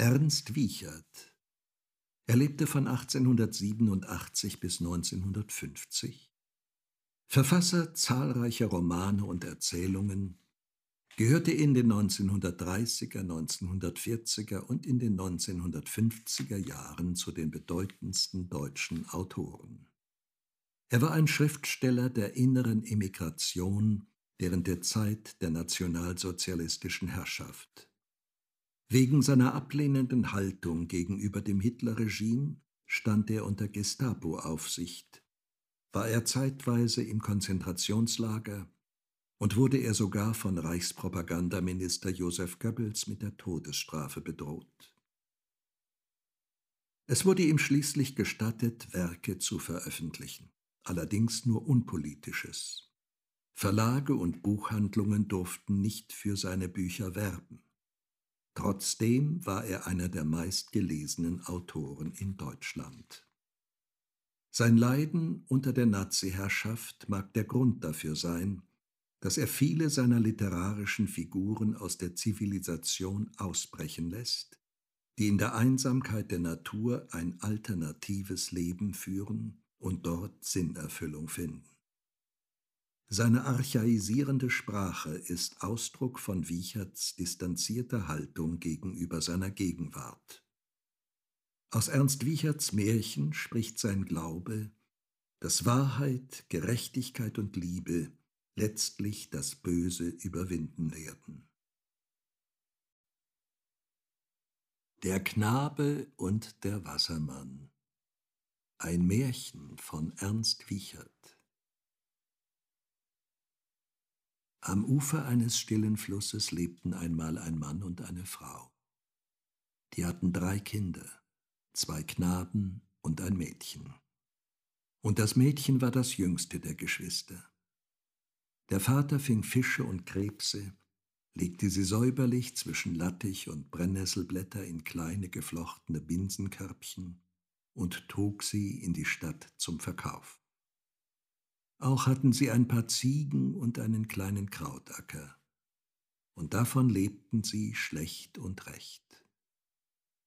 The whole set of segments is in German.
Ernst Wiechert. Er lebte von 1887 bis 1950. Verfasser zahlreicher Romane und Erzählungen, gehörte in den 1930er, 1940er und in den 1950er Jahren zu den bedeutendsten deutschen Autoren. Er war ein Schriftsteller der inneren Emigration während der Zeit der nationalsozialistischen Herrschaft. Wegen seiner ablehnenden Haltung gegenüber dem Hitlerregime stand er unter Gestapo-Aufsicht, war er zeitweise im Konzentrationslager und wurde er sogar von Reichspropagandaminister Josef Goebbels mit der Todesstrafe bedroht. Es wurde ihm schließlich gestattet, Werke zu veröffentlichen, allerdings nur unpolitisches. Verlage und Buchhandlungen durften nicht für seine Bücher werben. Trotzdem war er einer der meistgelesenen Autoren in Deutschland. Sein Leiden unter der Nazi-Herrschaft mag der Grund dafür sein, dass er viele seiner literarischen Figuren aus der Zivilisation ausbrechen lässt, die in der Einsamkeit der Natur ein alternatives Leben führen und dort Sinnerfüllung finden. Seine archaisierende Sprache ist Ausdruck von Wiecherts distanzierter Haltung gegenüber seiner Gegenwart. Aus Ernst Wiecherts Märchen spricht sein Glaube, dass Wahrheit, Gerechtigkeit und Liebe letztlich das Böse überwinden werden. Der Knabe und der Wassermann Ein Märchen von Ernst Wiechert Am Ufer eines stillen Flusses lebten einmal ein Mann und eine Frau. Die hatten drei Kinder, zwei Knaben und ein Mädchen. Und das Mädchen war das jüngste der Geschwister. Der Vater fing Fische und Krebse, legte sie säuberlich zwischen Lattich und Brennnesselblätter in kleine geflochtene Binsenkörbchen und trug sie in die Stadt zum Verkauf. Auch hatten sie ein paar Ziegen und einen kleinen Krautacker, und davon lebten sie schlecht und recht.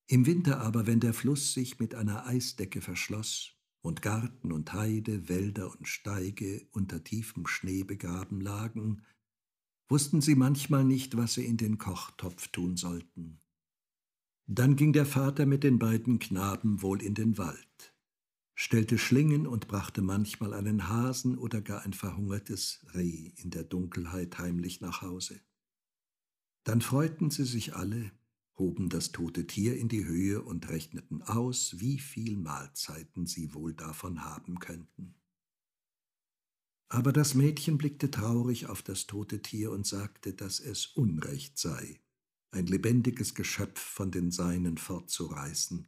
Im Winter aber, wenn der Fluss sich mit einer Eisdecke verschloss, und Garten und Heide, Wälder und Steige unter tiefem Schnee begraben lagen, wussten sie manchmal nicht, was sie in den Kochtopf tun sollten. Dann ging der Vater mit den beiden Knaben wohl in den Wald, stellte Schlingen und brachte manchmal einen Hasen oder gar ein verhungertes Reh in der Dunkelheit heimlich nach Hause. Dann freuten sie sich alle, hoben das tote Tier in die Höhe und rechneten aus, wie viel Mahlzeiten sie wohl davon haben könnten. Aber das Mädchen blickte traurig auf das tote Tier und sagte, dass es Unrecht sei, ein lebendiges Geschöpf von den Seinen fortzureißen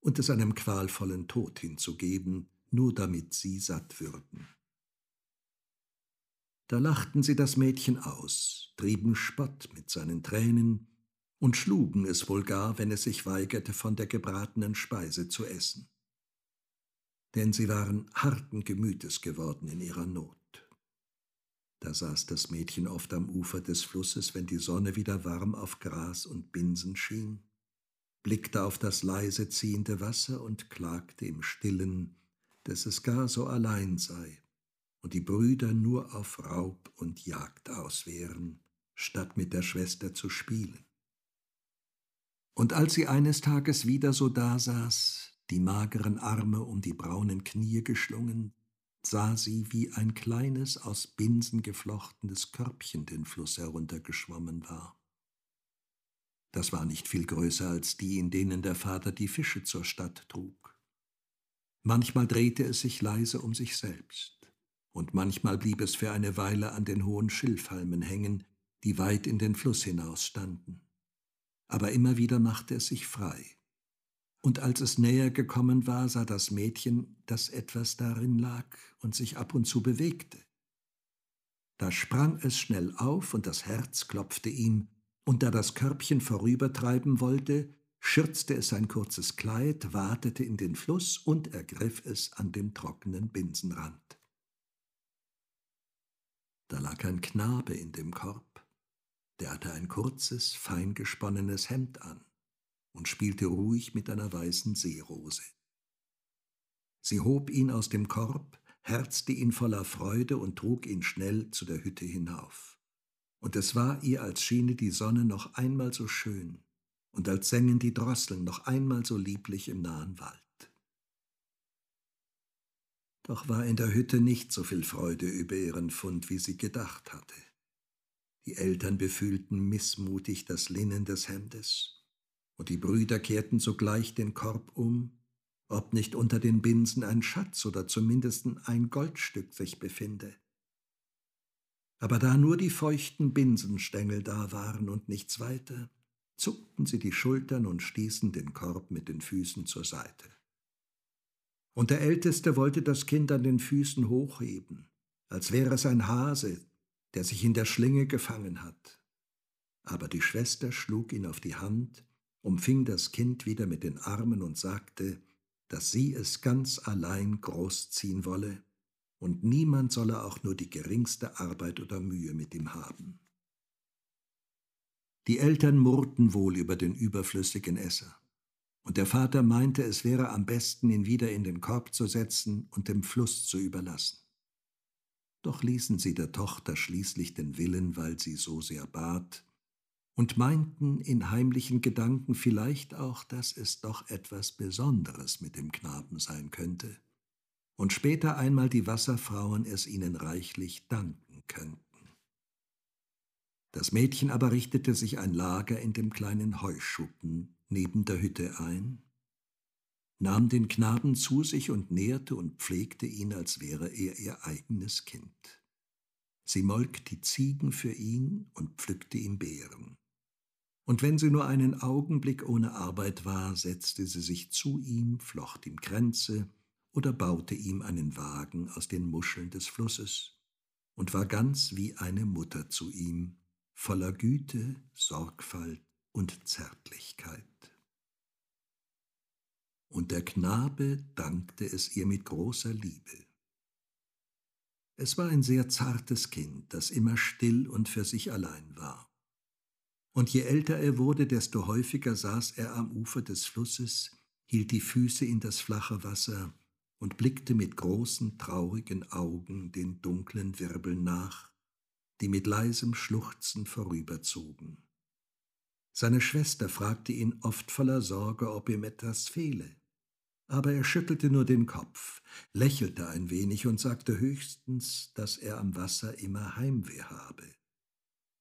und es einem qualvollen Tod hinzugeben, nur damit sie satt würden. Da lachten sie das Mädchen aus, trieben Spott mit seinen Tränen und schlugen es wohl gar, wenn es sich weigerte, von der gebratenen Speise zu essen. Denn sie waren harten Gemütes geworden in ihrer Not. Da saß das Mädchen oft am Ufer des Flusses, wenn die Sonne wieder warm auf Gras und Binsen schien, blickte auf das leise ziehende Wasser und klagte im stillen, dass es gar so allein sei und die Brüder nur auf Raub und Jagd aus wären, statt mit der Schwester zu spielen. Und als sie eines Tages wieder so dasaß, die mageren Arme um die braunen Knie geschlungen, sah sie, wie ein kleines, aus Binsen geflochtenes Körbchen den Fluss heruntergeschwommen war. Das war nicht viel größer als die, in denen der Vater die Fische zur Stadt trug. Manchmal drehte es sich leise um sich selbst, und manchmal blieb es für eine Weile an den hohen Schilfhalmen hängen, die weit in den Fluss hinaus standen aber immer wieder machte es sich frei. Und als es näher gekommen war, sah das Mädchen, dass etwas darin lag und sich ab und zu bewegte. Da sprang es schnell auf und das Herz klopfte ihm, und da das Körbchen vorübertreiben wollte, schürzte es sein kurzes Kleid, watete in den Fluss und ergriff es an dem trockenen Binsenrand. Da lag ein Knabe in dem Korb, der hatte ein kurzes, feingesponnenes Hemd an. und spielte ruhig mit einer weißen Seerose. Sie hob ihn aus dem Korb, herzte ihn voller Freude und trug ihn schnell zu der Hütte hinauf. Und es war ihr, als schiene die Sonne noch einmal so schön und als sängen die Drosseln noch einmal so lieblich im nahen Wald. Doch war in der Hütte nicht so viel Freude über ihren Fund, wie sie gedacht hatte. Die Eltern befühlten missmutig das Linnen des Hemdes, und die Brüder kehrten sogleich den Korb um ob nicht unter den Binsen ein Schatz oder zumindest ein Goldstück sich befinde. Aber da nur die feuchten Binsenstängel da waren und nichts weiter, zuckten sie die Schultern und stießen den Korb mit den Füßen zur Seite. Und der Älteste wollte das Kind an den Füßen hochheben, als wäre es ein Hase, der sich in der Schlinge gefangen hat. Aber die Schwester schlug ihn auf die Hand, umfing das Kind wieder mit den Armen und sagte, dass sie es ganz allein großziehen wolle, und niemand solle auch nur die geringste Arbeit oder Mühe mit ihm haben. Die Eltern murrten wohl über den überflüssigen Esser, und der Vater meinte, es wäre am besten, ihn wieder in den Korb zu setzen und dem Fluss zu überlassen. Doch ließen sie der Tochter schließlich den Willen, weil sie so sehr bat, und meinten in heimlichen Gedanken vielleicht auch, dass es doch etwas Besonderes mit dem Knaben sein könnte, und später einmal die Wasserfrauen es ihnen reichlich danken könnten. Das Mädchen aber richtete sich ein Lager in dem kleinen Heuschuppen neben der Hütte ein, nahm den Knaben zu sich und nährte und pflegte ihn, als wäre er ihr eigenes Kind. Sie molk die Ziegen für ihn und pflückte ihm Beeren und wenn sie nur einen Augenblick ohne Arbeit war, setzte sie sich zu ihm, flocht ihm Kränze oder baute ihm einen Wagen aus den Muscheln des Flusses und war ganz wie eine Mutter zu ihm, voller Güte, Sorgfalt und Zärtlichkeit. Und der Knabe dankte es ihr mit großer Liebe. Es war ein sehr zartes Kind, das immer still und für sich allein war. Und je älter er wurde, desto häufiger saß er am Ufer des Flusses, hielt die Füße in das flache Wasser und blickte mit großen, traurigen Augen den dunklen Wirbeln nach, die mit leisem Schluchzen vorüberzogen. Seine Schwester fragte ihn oft voller Sorge, ob ihm etwas fehle. Aber er schüttelte nur den Kopf, lächelte ein wenig und sagte höchstens, dass er am Wasser immer Heimweh habe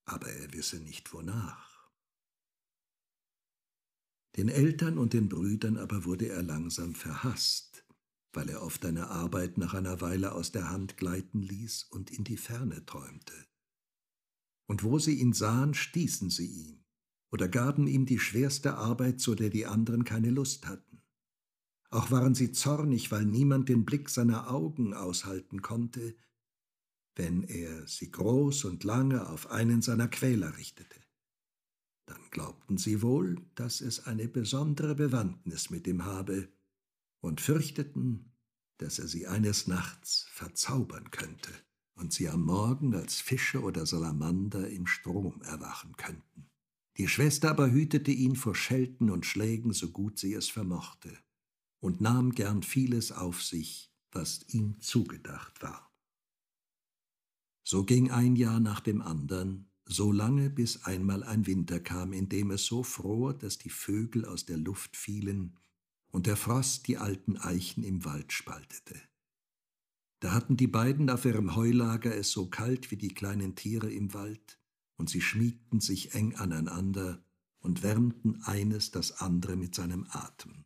aber er wisse nicht wonach. Den Eltern und den Brüdern aber wurde er langsam verhasst, weil er oft eine Arbeit nach einer Weile aus der Hand gleiten ließ und in die Ferne träumte. Und wo sie ihn sahen, stießen sie ihn oder gaben ihm die schwerste Arbeit, zu der die anderen keine Lust hatten. Auch waren sie zornig, weil niemand den Blick seiner Augen aushalten konnte, wenn er sie groß und lange auf einen seiner Quäler richtete. Dann glaubten sie wohl, dass es eine besondere Bewandtnis mit ihm habe und fürchteten, dass er sie eines Nachts verzaubern könnte und sie am Morgen als Fische oder Salamander im Strom erwachen könnten. Die Schwester aber hütete ihn vor Schelten und Schlägen, so gut sie es vermochte, und nahm gern vieles auf sich, was ihm zugedacht war. So ging ein Jahr nach dem andern, so lange, bis einmal ein Winter kam, in dem es so fror, dass die Vögel aus der Luft fielen und der Frost die alten Eichen im Wald spaltete. Da hatten die beiden auf ihrem Heulager es so kalt wie die kleinen Tiere im Wald, und sie schmiegten sich eng aneinander und wärmten eines das andere mit seinem Atem.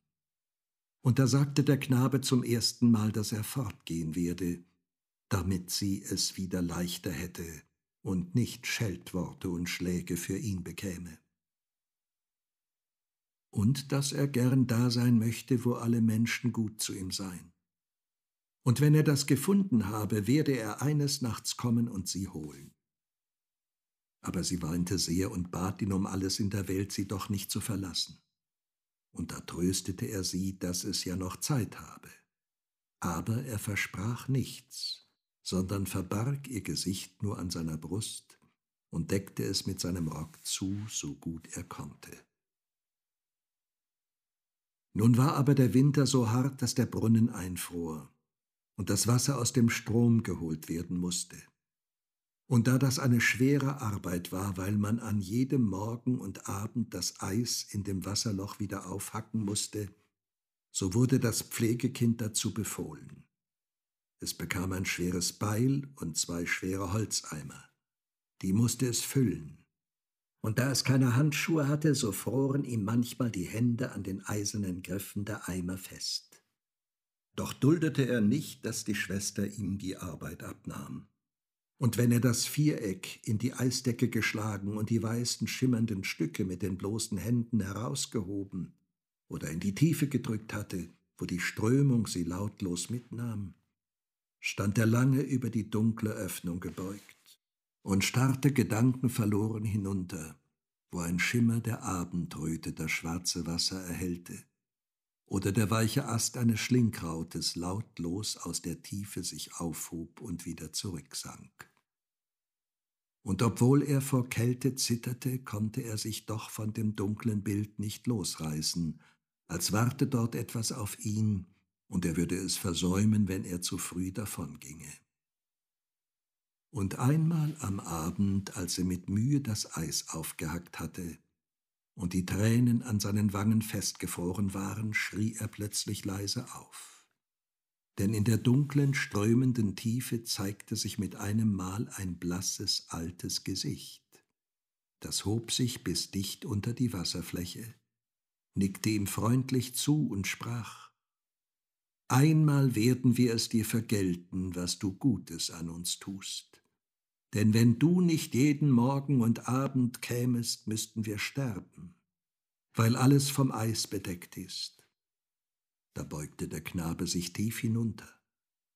Und da sagte der Knabe zum ersten Mal, dass er fortgehen werde, damit sie es wieder leichter hätte und nicht Scheltworte und Schläge für ihn bekäme. Und dass er gern da sein möchte, wo alle Menschen gut zu ihm seien. Und wenn er das gefunden habe, werde er eines Nachts kommen und sie holen. Aber sie weinte sehr und bat ihn um alles in der Welt, sie doch nicht zu verlassen. Und da tröstete er sie, dass es ja noch Zeit habe. Aber er versprach nichts, sondern verbarg ihr Gesicht nur an seiner Brust und deckte es mit seinem Rock zu, so gut er konnte. Nun war aber der Winter so hart, dass der Brunnen einfror und das Wasser aus dem Strom geholt werden musste. Und da das eine schwere Arbeit war, weil man an jedem Morgen und Abend das Eis in dem Wasserloch wieder aufhacken musste, so wurde das Pflegekind dazu befohlen. Es bekam ein schweres Beil und zwei schwere Holzeimer. Die musste es füllen. Und da es keine Handschuhe hatte, so froren ihm manchmal die Hände an den eisernen Griffen der Eimer fest. Doch duldete er nicht, dass die Schwester ihm die Arbeit abnahm. Und wenn er das Viereck in die Eisdecke geschlagen und die weißen schimmernden Stücke mit den bloßen Händen herausgehoben oder in die Tiefe gedrückt hatte, wo die Strömung sie lautlos mitnahm, stand er lange über die dunkle Öffnung gebeugt und starrte gedankenverloren hinunter, wo ein Schimmer der Abendröte das schwarze Wasser erhellte oder der weiche Ast eines Schlinkrautes lautlos aus der Tiefe sich aufhob und wieder zurücksank und obwohl er vor Kälte zitterte, konnte er sich doch von dem dunklen Bild nicht losreißen, als warte dort etwas auf ihn, und er würde es versäumen, wenn er zu früh davonginge. Und einmal am Abend, als er mit Mühe das Eis aufgehackt hatte und die Tränen an seinen Wangen festgefroren waren, schrie er plötzlich leise auf denn in der dunklen, strömenden Tiefe zeigte sich mit einem Mal ein blasses, altes Gesicht. Das hob sich bis dicht unter die Wasserfläche, nickte ihm freundlich zu und sprach Einmal werden wir es dir vergelten, was du Gutes an uns tust. Denn wenn du nicht jeden Morgen und Abend kämest, müssten wir sterben, weil alles vom Eis bedeckt ist. Da beugte der Knabe sich tief hinunter,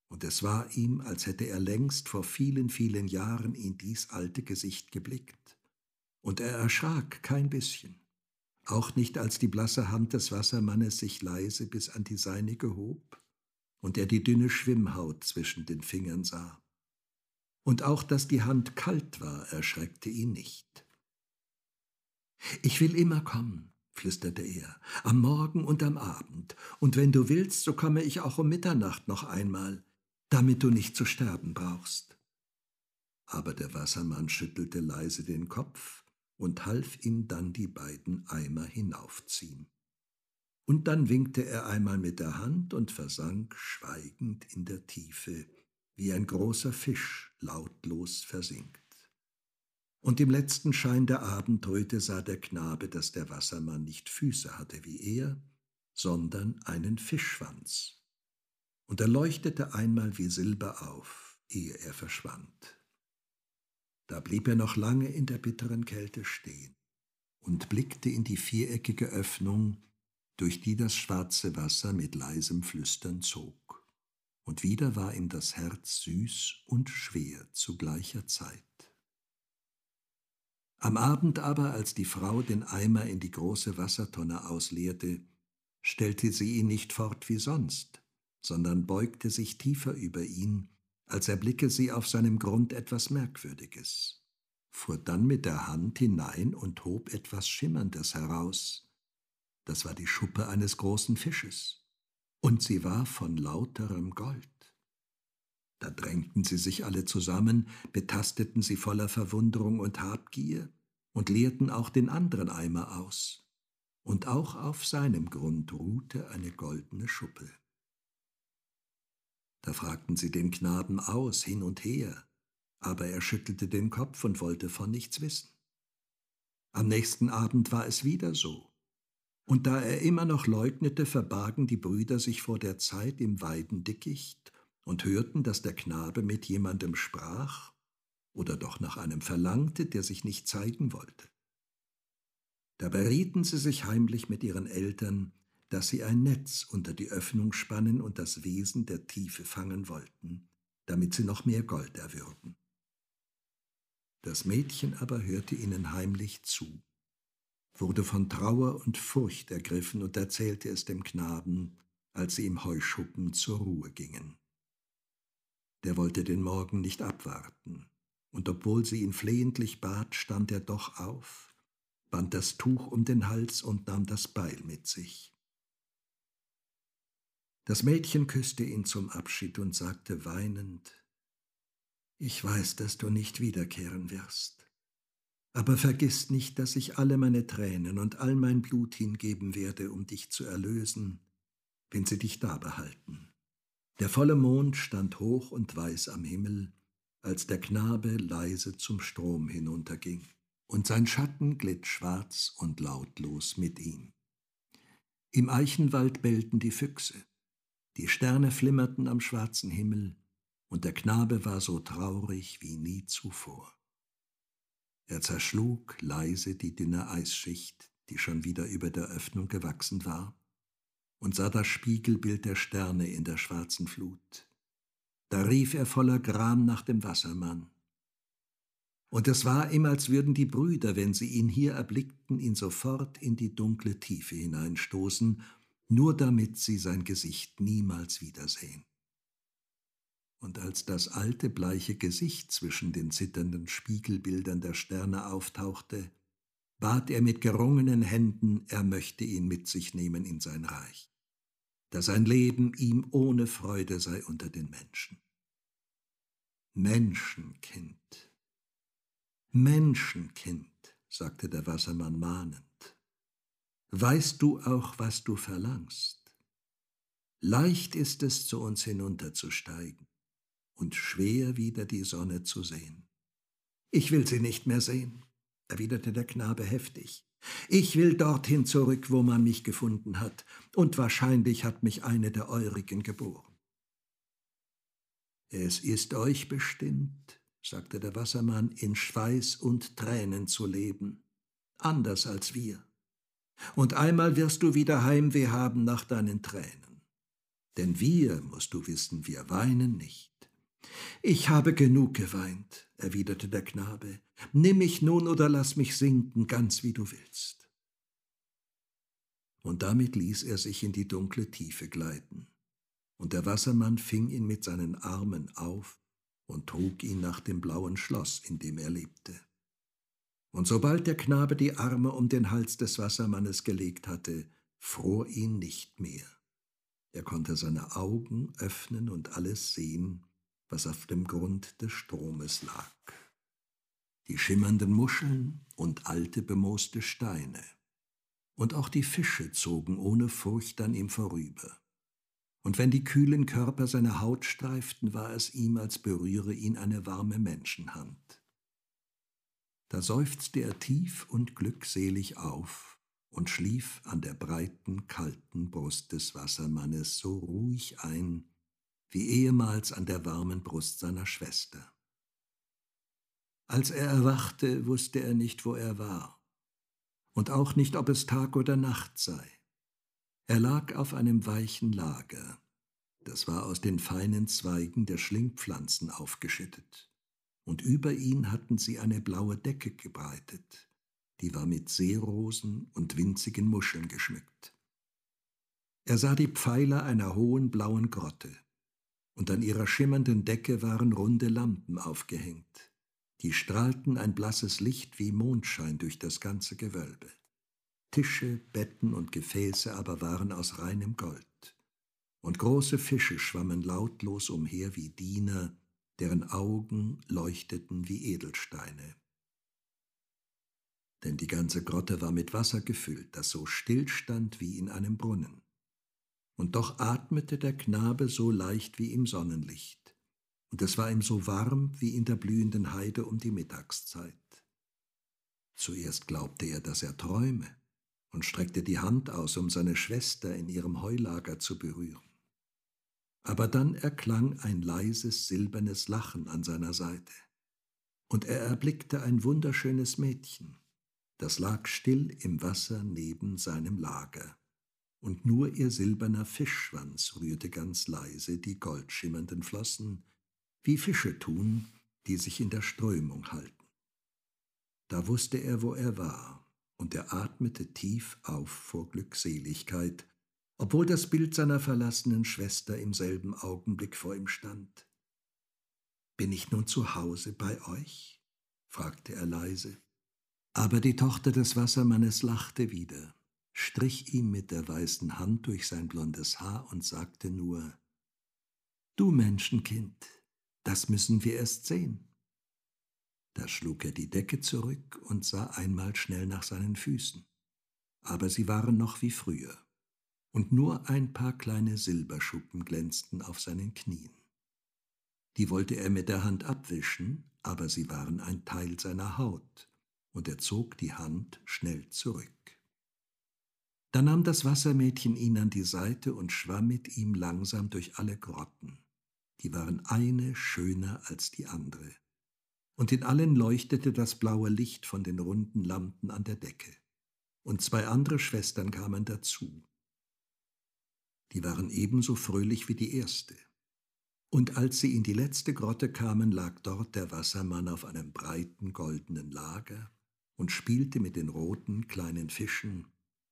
und es war ihm, als hätte er längst vor vielen, vielen Jahren in dies alte Gesicht geblickt. Und er erschrak kein bisschen, auch nicht als die blasse Hand des Wassermannes sich leise bis an die seinige hob und er die dünne Schwimmhaut zwischen den Fingern sah. Und auch, dass die Hand kalt war, erschreckte ihn nicht. Ich will immer kommen, flüsterte er, am Morgen und am Abend, und wenn du willst, so komme ich auch um Mitternacht noch einmal, damit du nicht zu sterben brauchst. Aber der Wassermann schüttelte leise den Kopf und half ihm dann die beiden Eimer hinaufziehen. Und dann winkte er einmal mit der Hand und versank schweigend in der Tiefe, wie ein großer Fisch lautlos versinkt und im letzten Schein der Abendröte sah der Knabe, dass der Wassermann nicht Füße hatte wie er, sondern einen Fischschwanz. Und er leuchtete einmal wie Silber auf, ehe er verschwand. Da blieb er noch lange in der bitteren Kälte stehen und blickte in die viereckige Öffnung, durch die das schwarze Wasser mit leisem Flüstern zog. Und wieder war ihm das Herz süß und schwer zu gleicher Zeit. Am Abend aber, als die Frau den Eimer in die große Wassertonne ausleerte, stellte sie ihn nicht fort wie sonst, sondern beugte sich tiefer über ihn, als erblicke sie auf seinem Grund etwas Merkwürdiges, fuhr dann mit der Hand hinein und hob etwas Schimmerndes heraus. Das war die Schuppe eines großen Fisches, und sie war von lauterem Gold. Da drängten sie sich alle zusammen, betasteten sie voller Verwunderung und Habgier und leerten auch den anderen Eimer aus. Und auch auf seinem Grund ruhte eine goldene Schuppe. Da fragten sie den Knaben aus, hin und her, aber er schüttelte den Kopf und wollte von nichts wissen. Am nächsten Abend war es wieder so. Und da er immer noch leugnete, verbargen die Brüder sich vor der Zeit im Weidendickicht und hörten, dass der Knabe mit jemandem sprach oder doch nach einem verlangte, der sich nicht zeigen wollte. Da berieten sie sich heimlich mit ihren Eltern, dass sie ein Netz unter die Öffnung spannen und das Wesen der Tiefe fangen wollten, damit sie noch mehr Gold erwürden. Das Mädchen aber hörte ihnen heimlich zu, wurde von Trauer und Furcht ergriffen und erzählte es dem Knaben, als sie im Heuschuppen zur Ruhe gingen. Der wollte den Morgen nicht abwarten, und obwohl sie ihn flehentlich bat, stand er doch auf, band das Tuch um den Hals und nahm das Beil mit sich. Das Mädchen küsste ihn zum Abschied und sagte weinend, Ich weiß, dass du nicht wiederkehren wirst, aber vergiss nicht, dass ich alle meine Tränen und all mein Blut hingeben werde, um dich zu erlösen, wenn sie dich da behalten. Der volle Mond stand hoch und weiß am Himmel, als der Knabe leise zum Strom hinunterging, und sein Schatten glitt schwarz und lautlos mit ihm. Im Eichenwald bellten die Füchse, die Sterne flimmerten am schwarzen Himmel, und der Knabe war so traurig wie nie zuvor. Er zerschlug leise die dünne Eisschicht, die schon wieder über der Öffnung gewachsen war, und sah das Spiegelbild der Sterne in der schwarzen Flut. Da rief er voller Gram nach dem Wassermann. Und es war ihm, als würden die Brüder, wenn sie ihn hier erblickten, ihn sofort in die dunkle Tiefe hineinstoßen nur damit sie sein Gesicht niemals wiedersehen. Und als das alte bleiche Gesicht zwischen den zitternden Spiegelbildern der Sterne auftauchte, bat er mit gerungenen Händen, er möchte ihn mit sich nehmen in sein Reich, da sein Leben ihm ohne Freude sei unter den Menschen. Menschenkind, Menschenkind, sagte der Wassermann mahnend, weißt du auch, was du verlangst. Leicht ist es, zu uns hinunterzusteigen und schwer wieder die Sonne zu sehen. Ich will sie nicht mehr sehen, erwiderte der Knabe heftig. Ich will dorthin zurück, wo man mich gefunden hat, und wahrscheinlich hat mich eine der Eurigen geboren. Es ist euch bestimmt, sagte der Wassermann, in Schweiß und Tränen zu leben, anders als wir und einmal wirst du wieder Heimweh haben nach deinen Tränen. Denn wir, musst du wissen, wir weinen nicht. Ich habe genug geweint, erwiderte der Knabe. Nimm mich nun oder lass mich sinken, ganz wie du willst. Und damit ließ er sich in die dunkle Tiefe gleiten, und der Wassermann fing ihn mit seinen Armen auf und trug ihn nach dem blauen Schloss, in dem er lebte. Und sobald der Knabe die Arme um den Hals des Wassermannes gelegt hatte, fror ihn nicht mehr. Er konnte seine Augen öffnen und alles sehen, was auf dem Grund des Stromes lag. Die schimmernden Muscheln und alte bemooste Steine. Und auch die Fische zogen ohne Furcht an ihm vorüber. Und wenn die kühlen Körper seine Haut streiften, war es ihm, als berühre ihn eine warme Menschenhand. Da seufzte er tief und glückselig auf und schlief an der breiten, kalten Brust des Wassermannes so ruhig ein, wie ehemals an der warmen Brust seiner Schwester. Als er erwachte, wusste er nicht, wo er war, und auch nicht, ob es Tag oder Nacht sei. Er lag auf einem weichen Lager, das war aus den feinen Zweigen der Schlingpflanzen aufgeschüttet und über ihn hatten sie eine blaue Decke gebreitet, die war mit Seerosen und winzigen Muscheln geschmückt. Er sah die Pfeiler einer hohen blauen Grotte, und an ihrer schimmernden Decke waren runde Lampen aufgehängt, die strahlten ein blasses Licht wie Mondschein durch das ganze Gewölbe. Tische, Betten und Gefäße aber waren aus reinem Gold, und große Fische schwammen lautlos umher wie Diener, deren Augen leuchteten wie Edelsteine. Denn die ganze Grotte war mit Wasser gefüllt, das so still stand wie in einem Brunnen. Und doch atmete der Knabe so leicht wie im Sonnenlicht, und es war ihm so warm wie in der blühenden Heide um die Mittagszeit. Zuerst glaubte er, dass er träume, und streckte die Hand aus, um seine Schwester in ihrem Heulager zu berühren. Aber dann erklang ein leises silbernes Lachen an seiner Seite, und er erblickte ein wunderschönes Mädchen, das lag still im Wasser neben seinem Lager, und nur ihr silberner Fischschwanz rührte ganz leise die goldschimmernden Flossen, wie Fische tun, die sich in der Strömung halten. Da wusste er, wo er war, und er atmete tief auf vor Glückseligkeit, obwohl das Bild seiner verlassenen Schwester im selben Augenblick vor ihm stand. Bin ich nun zu Hause bei euch? fragte er leise. Aber die Tochter des Wassermannes lachte wieder, strich ihm mit der weißen Hand durch sein blondes Haar und sagte nur Du Menschenkind, das müssen wir erst sehen. Da schlug er die Decke zurück und sah einmal schnell nach seinen Füßen. Aber sie waren noch wie früher, und nur ein paar kleine Silberschuppen glänzten auf seinen Knien. Die wollte er mit der Hand abwischen, aber sie waren ein Teil seiner Haut, und er zog die Hand schnell zurück. Da nahm das Wassermädchen ihn an die Seite und schwamm mit ihm langsam durch alle Grotten. Die waren eine schöner als die andere und in allen leuchtete das blaue Licht von den runden Lampen an der Decke. Und zwei andere Schwestern kamen dazu. Die waren ebenso fröhlich wie die erste. Und als sie in die letzte Grotte kamen, lag dort der Wassermann auf einem breiten goldenen Lager und spielte mit den roten kleinen Fischen,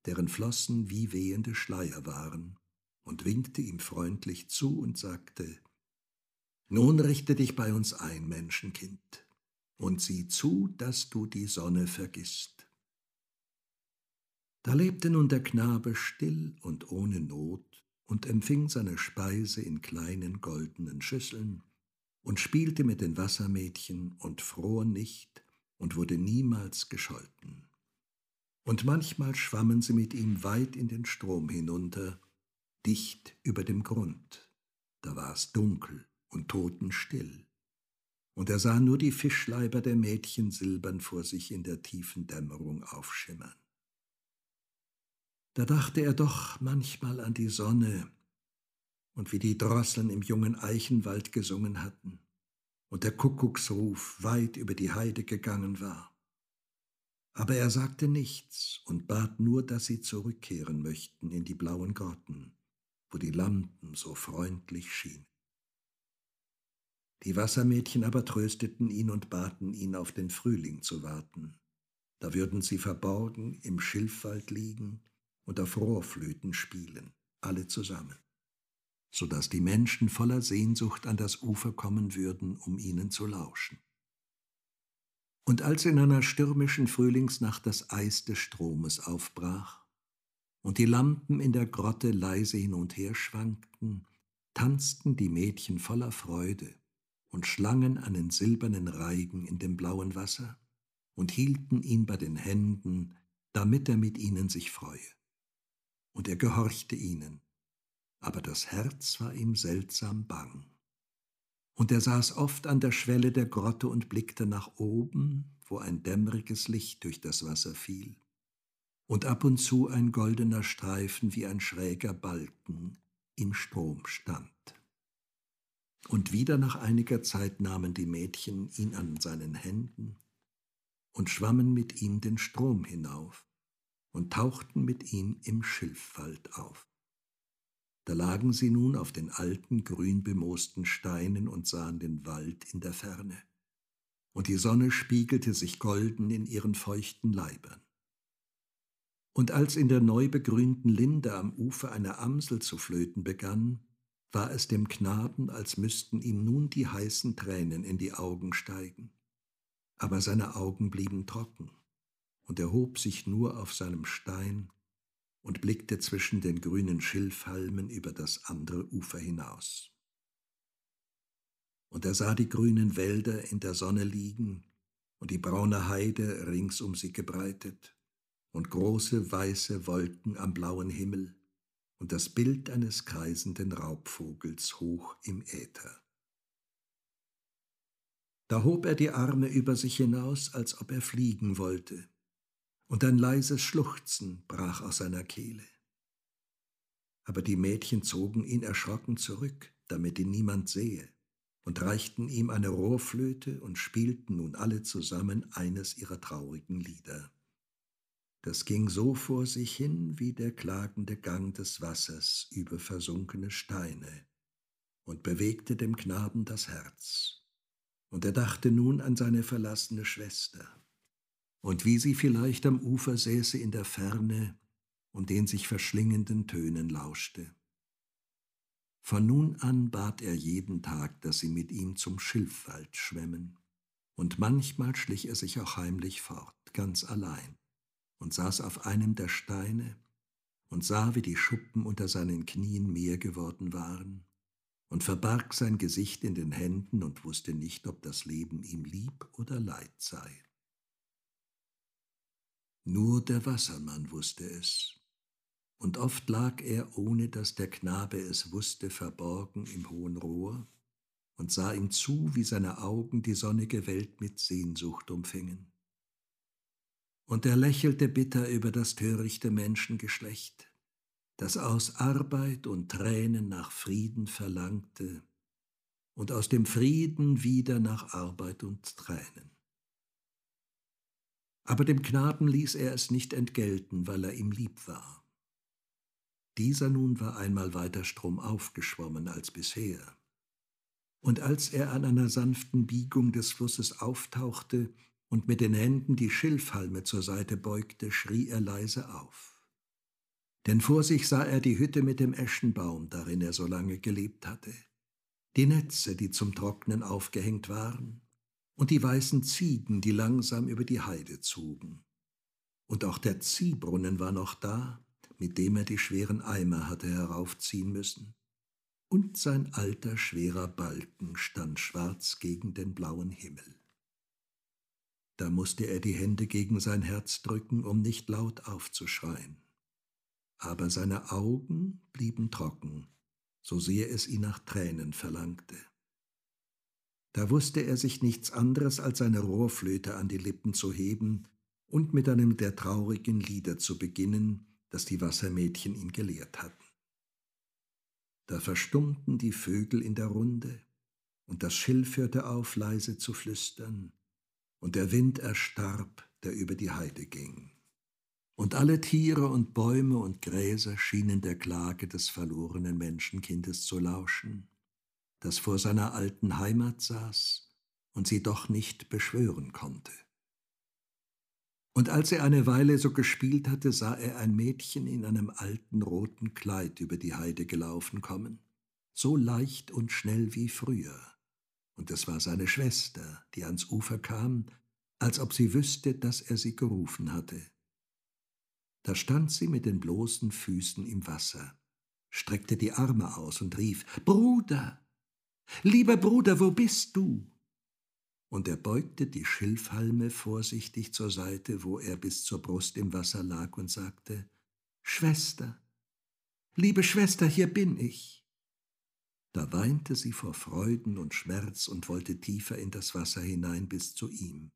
deren Flossen wie wehende Schleier waren, und winkte ihm freundlich zu und sagte, Nun richte dich bei uns ein, Menschenkind und sieh zu, dass du die Sonne vergisst. Da lebte nun der Knabe still und ohne Not und empfing seine Speise in kleinen goldenen Schüsseln und spielte mit den Wassermädchen und fror nicht und wurde niemals gescholten. Und manchmal schwammen sie mit ihm weit in den Strom hinunter, dicht über dem Grund. Da war es dunkel und totenstill und er sah nur die Fischleiber der Mädchen silbern vor sich in der tiefen Dämmerung aufschimmern. Da dachte er doch manchmal an die Sonne und wie die Drosseln im jungen Eichenwald gesungen hatten und der Kuckucksruf weit über die Heide gegangen war. Aber er sagte nichts und bat nur, dass sie zurückkehren möchten in die blauen Grotten, wo die Lampen so freundlich schienen. Die Wassermädchen aber trösteten ihn und baten ihn, auf den Frühling zu warten. Da würden sie verborgen im Schilfwald liegen und auf Rohrflöten spielen, alle zusammen, so dass die Menschen voller Sehnsucht an das Ufer kommen würden, um ihnen zu lauschen. Und als in einer stürmischen Frühlingsnacht das Eis des Stromes aufbrach und die Lampen in der Grotte leise hin und her schwankten, tanzten die Mädchen voller Freude und schlangen einen silbernen Reigen in dem blauen Wasser und hielten ihn bei den Händen, damit er mit ihnen sich freue. Und er gehorchte ihnen, aber das Herz war ihm seltsam bang. Und er saß oft an der Schwelle der Grotte und blickte nach oben, wo ein dämmeriges Licht durch das Wasser fiel, und ab und zu ein goldener Streifen wie ein schräger Balken im Strom stand. Und wieder nach einiger Zeit nahmen die Mädchen ihn an seinen Händen und schwammen mit ihm den Strom hinauf und tauchten mit ihm im Schilfwald auf. Da lagen sie nun auf den alten, grün bemoosten Steinen und sahen den Wald in der Ferne. Und die Sonne spiegelte sich golden in ihren feuchten Leibern. Und als in der neu begrünten Linde am Ufer eine Amsel zu flöten begann, war es dem Knaben, als müssten ihm nun die heißen Tränen in die Augen steigen. Aber seine Augen blieben trocken, und er hob sich nur auf seinem Stein und blickte zwischen den grünen Schilfhalmen über das andere Ufer hinaus. Und er sah die grünen Wälder in der Sonne liegen und die braune Heide rings um sie gebreitet und große weiße Wolken am blauen Himmel und das Bild eines kreisenden Raubvogels hoch im Äther. Da hob er die Arme über sich hinaus, als ob er fliegen wollte, und ein leises Schluchzen brach aus seiner Kehle. Aber die Mädchen zogen ihn erschrocken zurück, damit ihn niemand sehe, und reichten ihm eine Rohrflöte und spielten nun alle zusammen eines ihrer traurigen Lieder. Das ging so vor sich hin wie der klagende Gang des Wassers über versunkene Steine und bewegte dem Knaben das Herz. Und er dachte nun an seine verlassene Schwester und wie sie vielleicht am Ufer säße in der Ferne und den sich verschlingenden Tönen lauschte. Von nun an bat er jeden Tag, dass sie mit ihm zum Schilfwald schwemmen, und manchmal schlich er sich auch heimlich fort, ganz allein und saß auf einem der Steine und sah, wie die Schuppen unter seinen Knien mehr geworden waren, und verbarg sein Gesicht in den Händen und wusste nicht, ob das Leben ihm lieb oder leid sei. Nur der Wassermann wusste es, und oft lag er, ohne dass der Knabe es wusste, verborgen im hohen Rohr und sah ihm zu, wie seine Augen die sonnige Welt mit Sehnsucht umfingen. Und er lächelte bitter über das törichte Menschengeschlecht, das aus Arbeit und Tränen nach Frieden verlangte und aus dem Frieden wieder nach Arbeit und Tränen. Aber dem Knaben ließ er es nicht entgelten, weil er ihm lieb war. Dieser nun war einmal weiter stromauf geschwommen als bisher. Und als er an einer sanften Biegung des Flusses auftauchte und mit den Händen die Schilfhalme zur Seite beugte, schrie er leise auf. Denn vor sich sah er die Hütte mit dem Eschenbaum, darin er so lange gelebt hatte, die Netze, die zum Trocknen aufgehängt waren, und die weißen Ziegen, die langsam über die Heide zogen. Und auch der Ziehbrunnen war noch da, mit dem er die schweren Eimer hatte heraufziehen müssen, und sein alter schwerer Balken stand schwarz gegen den blauen Himmel. Da musste er die Hände gegen sein Herz drücken, um nicht laut aufzuschreien. Aber seine Augen blieben trocken, so sehr es ihn nach Tränen verlangte. Da wusste er sich nichts anderes, als seine Rohrflöte an die Lippen zu heben und mit einem der traurigen Lieder zu beginnen, das die Wassermädchen ihn gelehrt hatten. Da verstummten die Vögel in der Runde, und das Schilf hörte auf, leise zu flüstern, und der Wind erstarb, der über die Heide ging. Und alle Tiere und Bäume und Gräser schienen der Klage des verlorenen Menschenkindes zu lauschen, das vor seiner alten Heimat saß und sie doch nicht beschwören konnte. Und als er eine Weile so gespielt hatte, sah er ein Mädchen in einem alten roten Kleid über die Heide gelaufen kommen, so leicht und schnell wie früher. Und es war seine Schwester, die ans Ufer kam, als ob sie wüsste, dass er sie gerufen hatte. Da stand sie mit den bloßen Füßen im Wasser, streckte die Arme aus und rief Bruder, lieber Bruder, wo bist du? und er beugte die Schilfhalme vorsichtig zur Seite, wo er bis zur Brust im Wasser lag, und sagte Schwester, liebe Schwester, hier bin ich. Da weinte sie vor Freuden und Schmerz und wollte tiefer in das Wasser hinein bis zu ihm.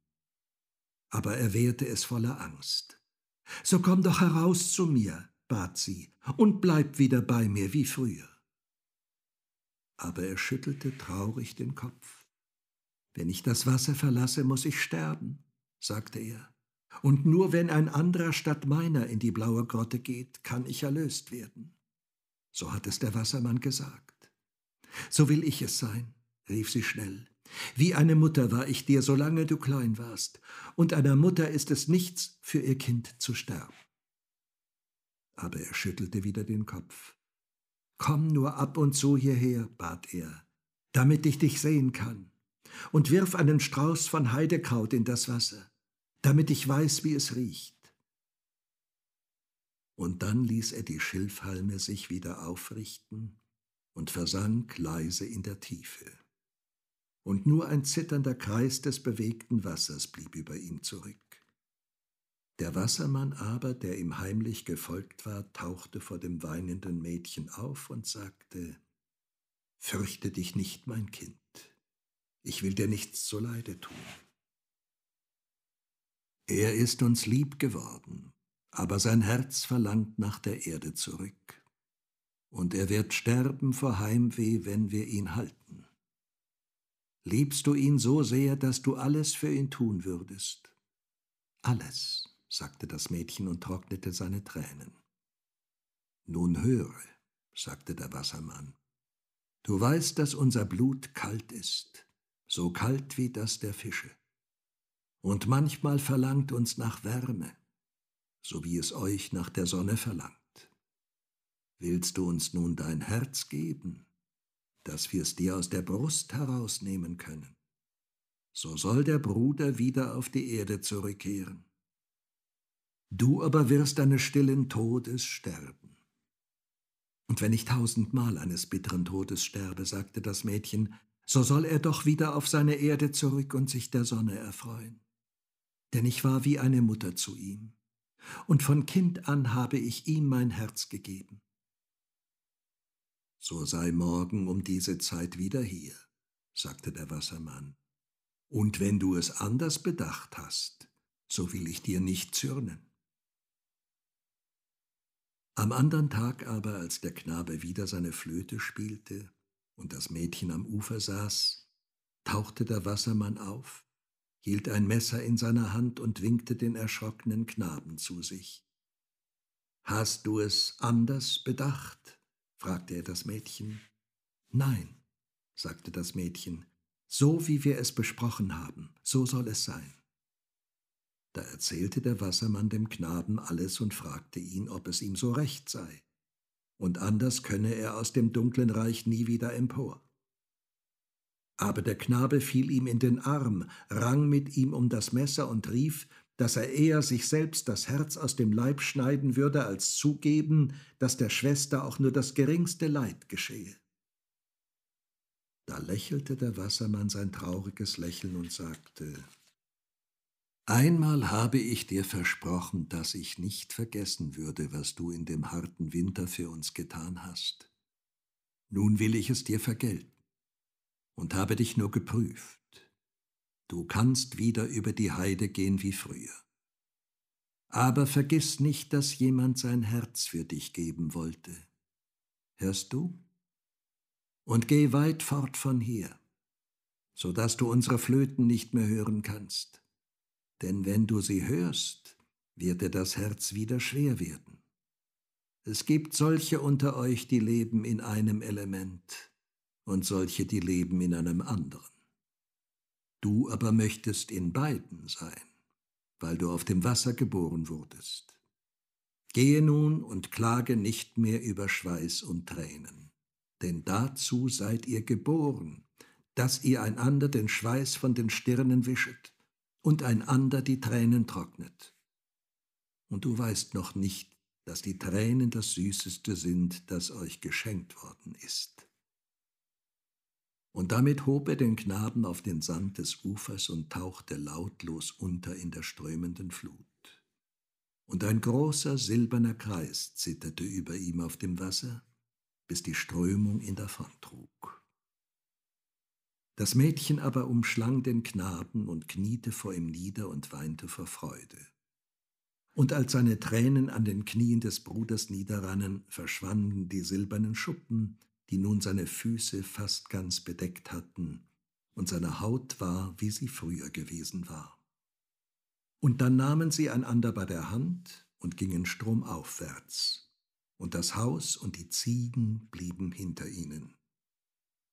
Aber er wehrte es voller Angst. So komm doch heraus zu mir, bat sie, und bleib wieder bei mir wie früher. Aber er schüttelte traurig den Kopf. Wenn ich das Wasser verlasse, muss ich sterben, sagte er. Und nur wenn ein anderer statt meiner in die blaue Grotte geht, kann ich erlöst werden. So hat es der Wassermann gesagt. So will ich es sein, rief sie schnell. Wie eine Mutter war ich dir, solange du klein warst, und einer Mutter ist es nichts, für ihr Kind zu sterben. Aber er schüttelte wieder den Kopf. Komm nur ab und zu hierher, bat er, damit ich dich sehen kann und wirf einen Strauß von Heidekraut in das Wasser, damit ich weiß, wie es riecht. Und dann ließ er die Schilfhalme sich wieder aufrichten und versank leise in der Tiefe. Und nur ein zitternder Kreis des bewegten Wassers blieb über ihm zurück. Der Wassermann aber, der ihm heimlich gefolgt war, tauchte vor dem weinenden Mädchen auf und sagte, Fürchte dich nicht, mein Kind ich will dir nichts zuleide tun. Er ist uns lieb geworden, aber sein Herz verlangt nach der Erde zurück, und er wird sterben vor Heimweh, wenn wir ihn halten. Liebst du ihn so sehr, dass du alles für ihn tun würdest? Alles, sagte das Mädchen und trocknete seine Tränen. Nun höre, sagte der Wassermann, du weißt, dass unser Blut kalt ist, so kalt wie das der Fische. Und manchmal verlangt uns nach Wärme, so wie es euch nach der Sonne verlangt. Willst du uns nun dein Herz geben, dass wir es dir aus der Brust herausnehmen können? So soll der Bruder wieder auf die Erde zurückkehren. Du aber wirst eines stillen Todes sterben. Und wenn ich tausendmal eines bitteren Todes sterbe, sagte das Mädchen, so soll er doch wieder auf seine Erde zurück und sich der Sonne erfreuen. Denn ich war wie eine Mutter zu ihm, und von Kind an habe ich ihm mein Herz gegeben. So sei morgen um diese Zeit wieder hier, sagte der Wassermann. Und wenn du es anders bedacht hast, so will ich dir nicht zürnen. Am andern Tag aber, als der Knabe wieder seine Flöte spielte und das Mädchen am Ufer saß, tauchte der Wassermann auf, hielt ein Messer in seiner Hand und winkte den erschrockenen Knaben zu sich. Hast du es anders bedacht? fragte er das Mädchen. Nein, sagte das Mädchen, so wie wir es besprochen haben, so soll es sein. Da erzählte der Wassermann dem Knaben alles und fragte ihn, ob es ihm so recht sei. Und anders könne er aus dem dunklen Reich nie wieder empor. Aber der Knabe fiel ihm in den Arm, rang mit ihm um das Messer und rief, dass er eher sich selbst das Herz aus dem Leib schneiden würde, als zugeben, dass der Schwester auch nur das geringste Leid geschehe. Da lächelte der Wassermann sein trauriges Lächeln und sagte, Einmal habe ich dir versprochen, dass ich nicht vergessen würde, was du in dem harten Winter für uns getan hast. Nun will ich es dir vergelten und habe dich nur geprüft. Du kannst wieder über die Heide gehen wie früher. Aber vergiss nicht, dass jemand sein Herz für dich geben wollte. Hörst du? Und geh weit fort von hier, so dass du unsere Flöten nicht mehr hören kannst denn wenn du sie hörst, wird dir das Herz wieder schwer werden. Es gibt solche unter euch, die leben in einem Element und solche, die leben in einem anderen. Du aber möchtest in beiden sein, weil du auf dem Wasser geboren wurdest. Gehe nun und klage nicht mehr über Schweiß und Tränen, denn dazu seid ihr geboren, dass ihr einander den Schweiß von den Stirnen wischet und ein ander die Tränen trocknet. Und du weißt noch nicht, dass die Tränen das Süßeste sind, das euch geschenkt worden ist. Und damit hob er den Knaben auf den Sand des Ufers und tauchte lautlos unter in der strömenden Flut. Und ein großer silberner Kreis zitterte über ihm auf dem Wasser, bis die Strömung ihn davontrug. Das Mädchen aber umschlang den Knaben und kniete vor ihm nieder und weinte vor Freude. Und als seine Tränen an den Knien des Bruders niederrannen, verschwanden die silbernen Schuppen, die nun seine Füße fast ganz bedeckt hatten, und seine Haut war, wie sie früher gewesen war. Und dann nahmen sie einander bei der Hand und gingen stromaufwärts, und das Haus und die Ziegen blieben hinter ihnen.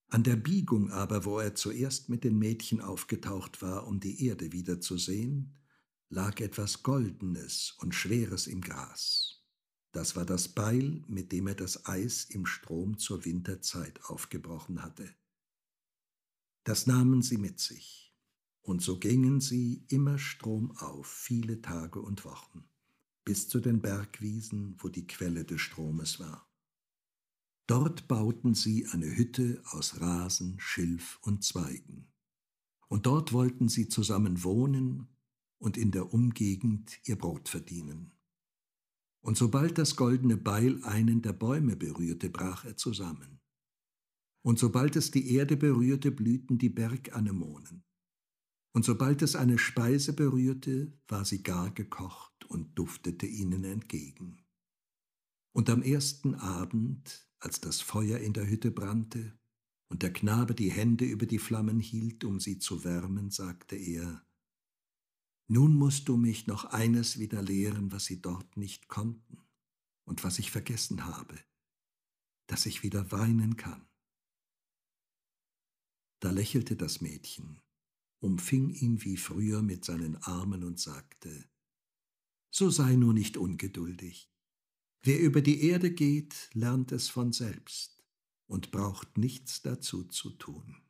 An der Biegung aber, wo er zuerst mit den Mädchen aufgetaucht war, um die Erde wiederzusehen, lag etwas Goldenes und Schweres im Gras. Das war das Beil, mit dem er das Eis im Strom zur Winterzeit aufgebrochen hatte. Das nahmen sie mit sich, und so gingen sie immer stromauf viele Tage und Wochen, bis zu den Bergwiesen, wo die Quelle des Stromes war. Dort bauten sie eine Hütte aus Rasen, Schilf und Zweigen. Und dort wollten sie zusammen wohnen und in der Umgegend ihr Brot verdienen. Und sobald das goldene Beil einen der Bäume berührte, brach er zusammen. Und sobald es die Erde berührte, blühten die Berganemonen. Und sobald es eine Speise berührte, war sie gar gekocht und duftete ihnen entgegen. Und am ersten Abend, als das Feuer in der Hütte brannte und der Knabe die Hände über die Flammen hielt, um sie zu wärmen, sagte er, Nun musst du mich noch eines wieder lehren, was sie dort nicht konnten und was ich vergessen habe, dass ich wieder weinen kann. Da lächelte das Mädchen, umfing ihn wie früher mit seinen Armen und sagte, So sei nur nicht ungeduldig. Wer über die Erde geht, lernt es von selbst und braucht nichts dazu zu tun.